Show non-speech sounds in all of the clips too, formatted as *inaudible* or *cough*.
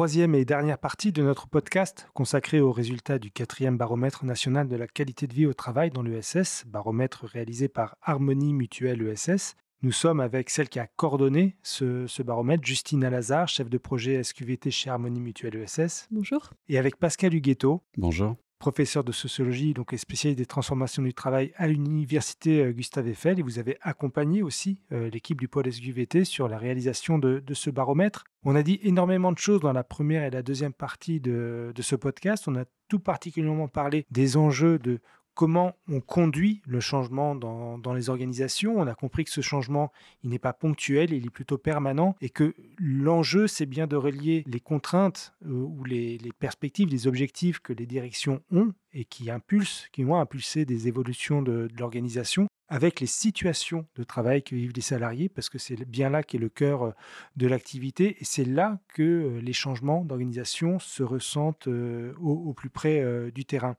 Troisième et dernière partie de notre podcast consacrée aux résultats du quatrième baromètre national de la qualité de vie au travail dans l'ESS, baromètre réalisé par Harmonie Mutuelle ESS. Nous sommes avec celle qui a coordonné ce, baromètre, Justine Alazar, chef de projet SQVT chez Harmonie Mutuelle ESS. Bonjour. Et avec Pascal Huguetto. Bonjour professeur de sociologie donc et spécialiste des transformations du travail à l'université euh, Gustave Eiffel et vous avez accompagné aussi euh, l'équipe du pôle SQVT sur la réalisation de, ce baromètre. On a dit énormément de choses dans la première et la deuxième partie de, de ce podcast. On a tout particulièrement parlé des enjeux de comment on conduit le changement dans, les organisations. On a compris que ce changement, il n'est pas ponctuel, il est plutôt permanent et que l'enjeu, c'est bien de relier les contraintes euh, ou les, perspectives, les objectifs que les directions ont et qui impulsent, qui vont impulser des évolutions de, l'organisation avec les situations de travail que vivent les salariés, parce que c'est bien là qu'est le cœur euh, de l'activité, et c'est là que euh, les changements d'organisation se ressentent au, plus près du terrain.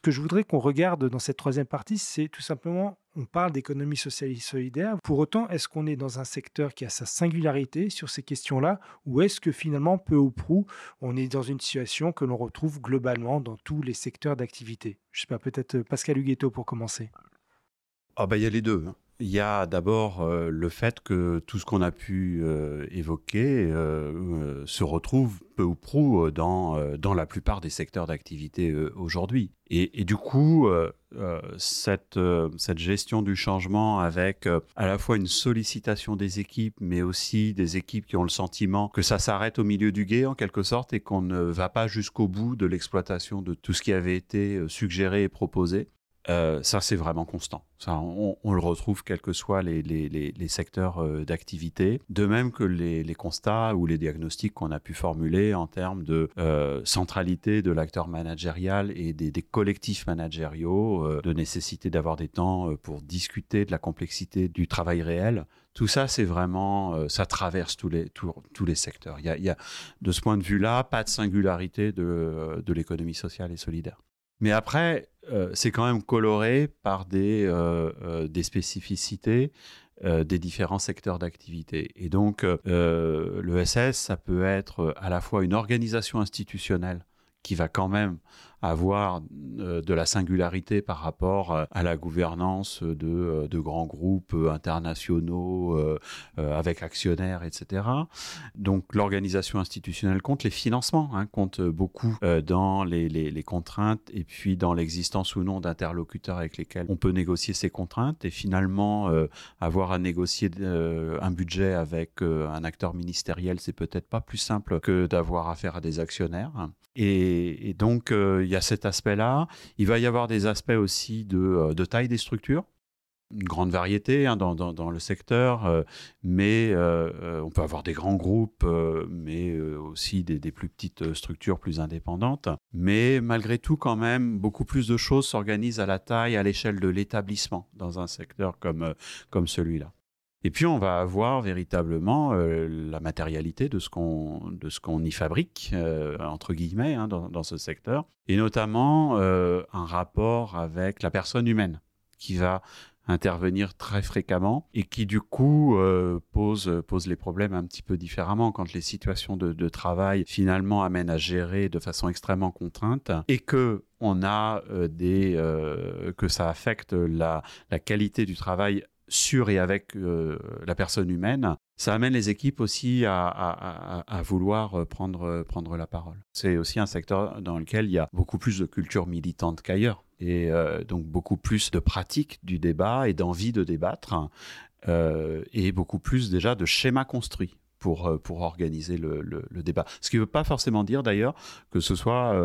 Ce que je voudrais qu'on regarde dans cette troisième partie, c'est tout simplement, on parle d'économie sociale et solidaire. Pour autant, est-ce qu'on est dans un secteur qui a sa singularité sur ces questions-là, ou est-ce que finalement, peu ou prou, on est dans une situation que l'on retrouve globalement dans tous les secteurs d'activité? Je sais pas, peut-être euh, Pascal Huguetto pour commencer. Ah bah il y a les deux. Il y a d'abord euh, le fait que tout ce qu'on a pu euh, évoquer euh, se retrouve peu ou prou dans, dans la plupart des secteurs d'activité aujourd'hui. Et, du coup, cette gestion du changement avec à la fois une sollicitation des équipes, mais aussi des équipes qui ont le sentiment que ça s'arrête au milieu du guet en quelque sorte et qu'on ne va pas jusqu'au bout de l'exploitation de tout ce qui avait été suggéré et proposé. Euh, ça, c'est vraiment constant. On, le retrouve quels que soient les, secteurs euh, d'activité. De même que les, constats ou les diagnostics qu'on a pu formuler en termes de euh, centralité de l'acteur managérial et des, collectifs managériaux, de nécessité d'avoir des temps pour discuter de la complexité du travail réel. Tout ça, c'est vraiment, ça traverse tous les, tous, les secteurs. Il y, a, de ce point de vue-là, pas de singularité de l'économie sociale et solidaire. Mais après, euh, c'est quand même coloré par des, euh, euh, des spécificités des différents secteurs d'activité. Et donc, l'ESS, ça peut être à la fois une organisation institutionnelle qui va quand même avoir euh, de la singularité par rapport euh, à la gouvernance de, euh, de grands groupes internationaux avec actionnaires, etc. Donc l'organisation institutionnelle compte, les financements hein, comptent beaucoup dans les, les, contraintes et puis dans l'existence ou non d'interlocuteurs avec lesquels on peut négocier ces contraintes et finalement avoir à négocier un budget avec un acteur ministériel, c'est peut-être pas plus simple que d'avoir affaire à des actionnaires. Et, et donc il y a cet aspect-là. Il va y avoir des aspects aussi de, euh, taille des structures une grande variété hein, dans, le secteur, euh, mais euh, on peut avoir des grands groupes, mais aussi des, plus petites structures plus indépendantes. Mais malgré tout, quand même, beaucoup plus de choses s'organisent à la taille, à l'échelle de l'établissement dans un secteur comme celui-là. Et puis on va avoir véritablement euh, la matérialité de ce qu'on de ce qu'on y fabrique euh, entre guillemets hein, dans, ce secteur, et notamment euh, un rapport avec la personne humaine qui va intervenir très fréquemment et qui du coup pose pose les problèmes un petit peu différemment quand les situations de, de travail finalement amènent à gérer de façon extrêmement contrainte et que on a des que ça affecte la la qualité du travail sur et avec euh, la personne humaine, ça amène les équipes aussi à, vouloir euh, prendre, euh, prendre la parole. C'est aussi un secteur dans lequel il y a beaucoup plus de culture militante qu'ailleurs et donc beaucoup plus de pratique du débat et d'envie de débattre et beaucoup plus déjà de schémas construits pour, pour organiser le, débat. Ce qui ne veut pas forcément dire d'ailleurs que ce soit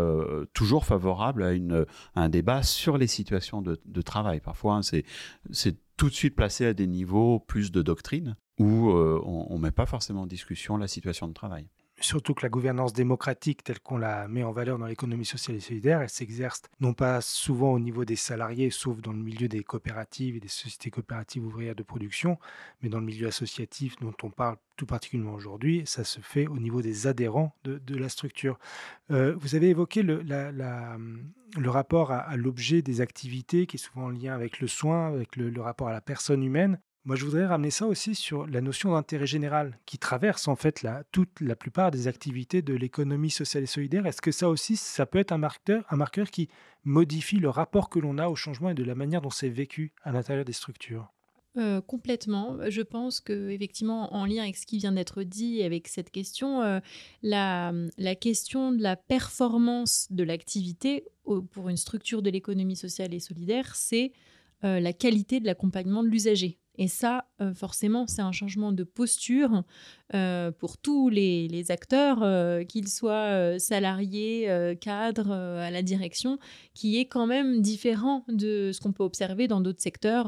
toujours favorable à, une, un débat sur les situations de, travail. Parfois, hein, c'est tout de suite placé à des niveaux plus de doctrine où on ne met pas forcément en discussion la situation de travail surtout que la gouvernance démocratique telle qu'on la met en valeur dans l'économie sociale et solidaire, elle s'exerce non pas souvent au niveau des salariés, sauf dans le milieu des coopératives et des sociétés coopératives ouvrières de production, mais dans le milieu associatif dont on parle tout particulièrement aujourd'hui, ça se fait au niveau des adhérents de, la structure. Euh, vous avez évoqué le, le rapport à, l'objet des activités qui est souvent en lien avec le soin, avec le rapport à la personne humaine. Moi, je voudrais ramener ça aussi sur la notion d'intérêt général qui traverse en fait la, toute la plupart des activités de l'économie sociale et solidaire. Est-ce que ça aussi, ça peut être un marqueur, un marqueur qui modifie le rapport que l'on a au changement et de la manière dont c'est vécu à l'intérieur des structures? Euh, complètement. Je pense que effectivement, en lien avec ce qui vient d'être dit, avec cette question, euh, la, la, question de la performance de l'activité pour une structure de l'économie sociale et solidaire, c'est euh, la qualité de l'accompagnement de l'usager. Et ça, euh, forcément, c'est un changement de posture euh, pour tous les, acteurs, euh, qu'ils soient salariés, cadres, à la direction, qui est quand même différent de ce qu'on peut observer dans d'autres secteurs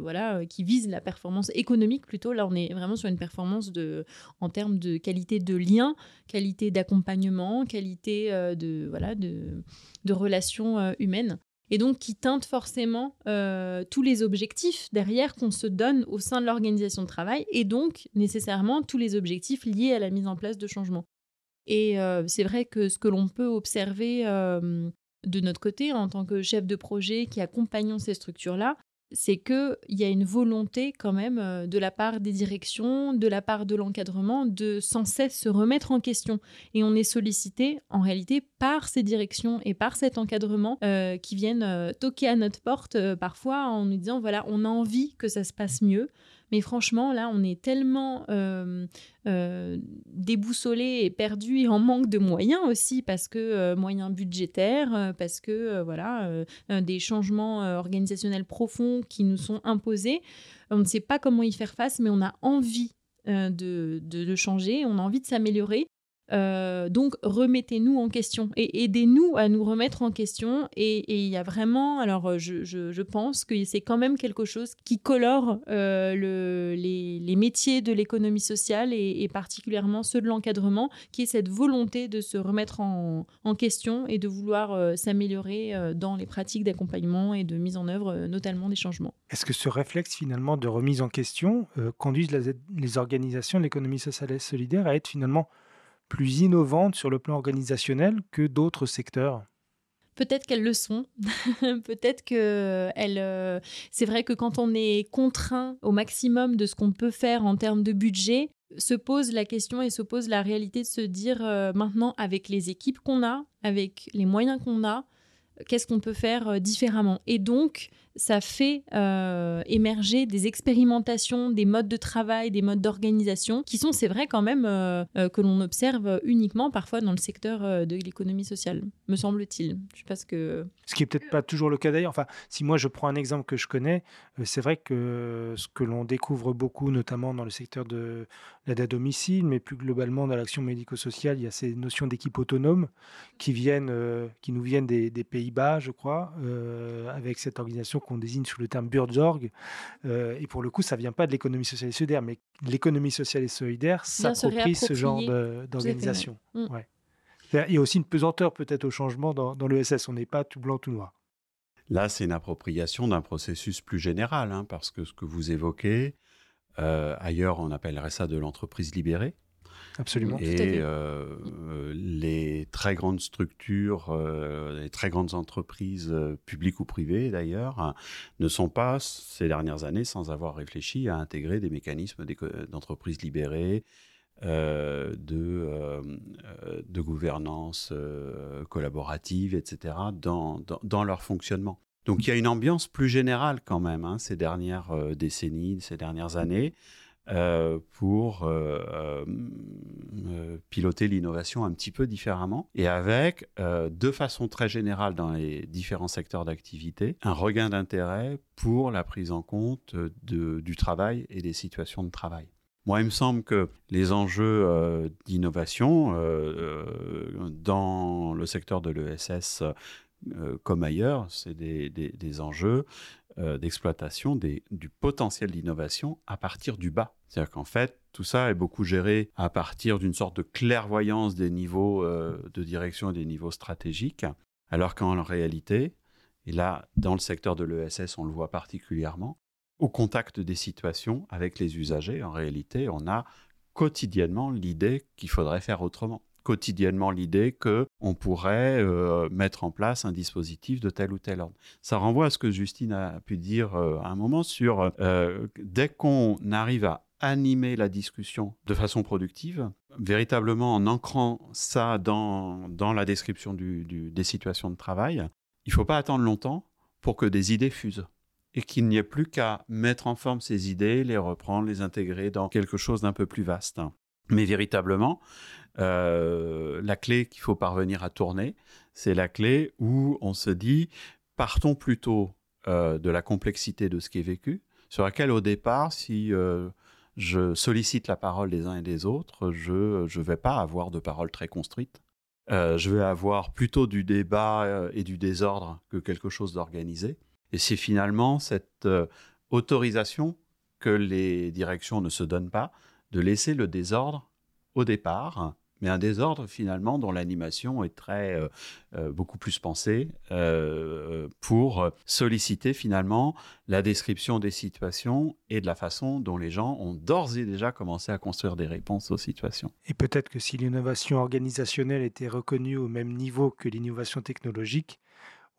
voilà, qui visent la performance économique plutôt. Là, on est vraiment sur une performance de, en termes de qualité de lien, qualité d'accompagnement, qualité de, voilà, de, de relations humaines et donc qui teinte forcément euh, tous les objectifs derrière qu'on se donne au sein de l'organisation de travail et donc nécessairement tous les objectifs liés à la mise en place de changements. Et euh, c'est vrai que ce que l'on peut observer euh, de notre côté en tant que chef de projet qui accompagnons ces structures-là, c'est qu'il y a une volonté quand même euh, de la part des directions, de la part de l'encadrement, de sans cesse se remettre en question. Et on est sollicité en réalité par ces directions et par cet encadrement euh, qui viennent euh, toquer à notre porte parfois en nous disant, voilà, on a envie que ça se passe mieux. Mais franchement, là, on est tellement euh, euh, déboussolé et perdu et en manque de moyens aussi, parce que euh, moyens budgétaires, parce que voilà, des changements organisationnels profonds qui nous sont imposés. On ne sait pas comment y faire face, mais on a envie de, de, changer, on a envie de s'améliorer. Euh, donc remettez-nous en question et aidez-nous à nous remettre en question. Et il y a vraiment, alors je, je, pense que c'est quand même quelque chose qui colore euh, le, les, les, métiers de l'économie sociale et, particulièrement ceux de l'encadrement, qui est cette volonté de se remettre en, question et de vouloir euh, s'améliorer dans les pratiques d'accompagnement et de mise en œuvre, notamment des changements. Est-ce que ce réflexe finalement de remise en question conduit les organisations de l'économie sociale et solidaire à être finalement plus innovantes sur le plan organisationnel que d'autres secteurs? Peut-être qu'elles le sont. *laughs* Peut-être que elles, euh, c'est vrai que quand on est contraint au maximum de ce qu'on peut faire en termes de budget, se pose la question et se pose la réalité de se dire euh, maintenant avec les équipes qu'on a, avec les moyens qu'on a, qu'est-ce qu'on peut faire euh, différemment. Et donc, ça fait euh, émerger des expérimentations, des modes de travail, des modes d'organisation qui sont, c'est vrai quand même, euh, que l'on observe uniquement parfois dans le secteur de l'économie sociale, me semble-t-il. Je sais que... Ce qui est peut-être pas toujours le cas d'ailleurs. Enfin, si moi je prends un exemple que je connais, c'est vrai que ce que l'on découvre beaucoup, notamment dans le secteur de l'aide à domicile, mais plus globalement dans l'action médico-sociale, il y a ces notions d'équipe autonome qui viennent, qui nous viennent des, des Pays-Bas, je crois, avec cette organisation qu'on désigne sous le terme Burzorg. Euh, et pour le coup, ça vient pas de l'économie sociale et solidaire, mais l'économie sociale et solidaire s'approprie ce genre d'organisation. Mm. Ouais. Il y a aussi une pesanteur peut-être au changement dans, dans l'ESS. On n'est pas tout blanc, tout noir. Là, c'est une appropriation d'un processus plus général, hein, parce que ce que vous évoquez, euh, ailleurs, on appellerait ça de l'entreprise libérée. Absolument. Et euh, euh, les très grandes structures, euh, les très grandes entreprises publiques ou privées d'ailleurs, hein, ne sont pas ces dernières années sans avoir réfléchi à intégrer des mécanismes d'entreprise libérée, de, de gouvernance collaborative, etc., dans, dans, leur fonctionnement. Donc il y a une ambiance plus générale quand même hein, ces dernières décennies, ces dernières années. Euh, pour euh, euh, piloter l'innovation un petit peu différemment et avec, de façon très générale dans les différents secteurs d'activité, un regain d'intérêt pour la prise en compte du travail et des situations de travail. Moi, il me semble que les enjeux d'innovation dans le secteur de l'ESS comme ailleurs, c'est des, enjeux d'exploitation du potentiel d'innovation à partir du bas. C'est-à-dire qu'en fait, tout ça est beaucoup géré à partir d'une sorte de clairvoyance des niveaux de direction et des niveaux stratégiques, alors qu'en réalité, et là, dans le secteur de l'ESS, on le voit particulièrement, au contact des situations avec les usagers, en réalité, on a quotidiennement l'idée qu'il faudrait faire autrement. Quotidiennement l'idée qu'on pourrait euh, mettre en place un dispositif de tel ou tel ordre. Ça renvoie à ce que Justine a pu dire euh, à un moment sur euh, dès qu'on arrive à animer la discussion de façon productive, véritablement en ancrant ça dans, dans la description des situations de travail, il ne faut pas attendre longtemps pour que des idées fusent et qu'il n'y ait plus qu'à mettre en forme ces idées, les reprendre, les intégrer dans quelque chose d'un peu plus vaste. Mais véritablement, euh, la clé qu'il faut parvenir à tourner, c'est la clé où on se dit, partons plutôt euh, de la complexité de ce qui est vécu, sur laquelle au départ, si euh, je sollicite la parole des uns et des autres, je ne vais pas avoir de parole très construite. je vais avoir plutôt du débat et du désordre que quelque chose d'organisé. Et c'est finalement cette autorisation que les directions ne se donnent pas de laisser le désordre au départ, mais un désordre finalement dont l'animation est très euh, euh, beaucoup plus pensée pour solliciter finalement la description des situations et de la façon dont les gens ont d'ores et déjà commencé à construire des réponses aux situations. Et peut-être que si l'innovation organisationnelle était reconnue au même niveau que l'innovation technologique,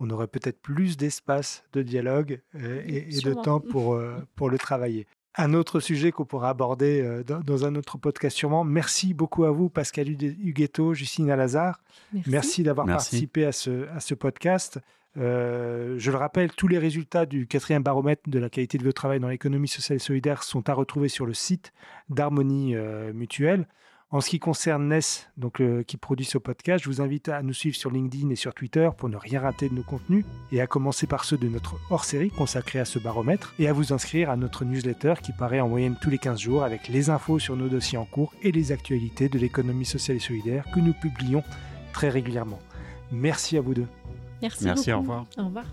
on aurait peut-être plus d'espace de dialogue euh, et, de temps pour, euh, pour le travailler. Un autre sujet qu'on pourra aborder euh, dans, un autre podcast sûrement. Merci beaucoup à vous, Pascal Huguetto, Justine Alazar. Merci, d'avoir participé à ce, à ce podcast. je le rappelle, tous les résultats du quatrième baromètre de la qualité de vie au travail dans l'économie sociale et solidaire sont à retrouver sur le site d'Harmonie Mutuelle. En ce qui concerne NES, donc, euh, qui produit ce podcast, je vous invite à nous suivre sur LinkedIn et sur Twitter pour ne rien rater de nos contenus, et à commencer par ceux de notre hors-série consacré à ce baromètre, et à vous inscrire à notre newsletter qui paraît en moyenne tous les 15 jours avec les infos sur nos dossiers en cours et les actualités de l'économie sociale et solidaire que nous publions très régulièrement. Merci à vous deux. Merci, Merci au revoir. Au revoir.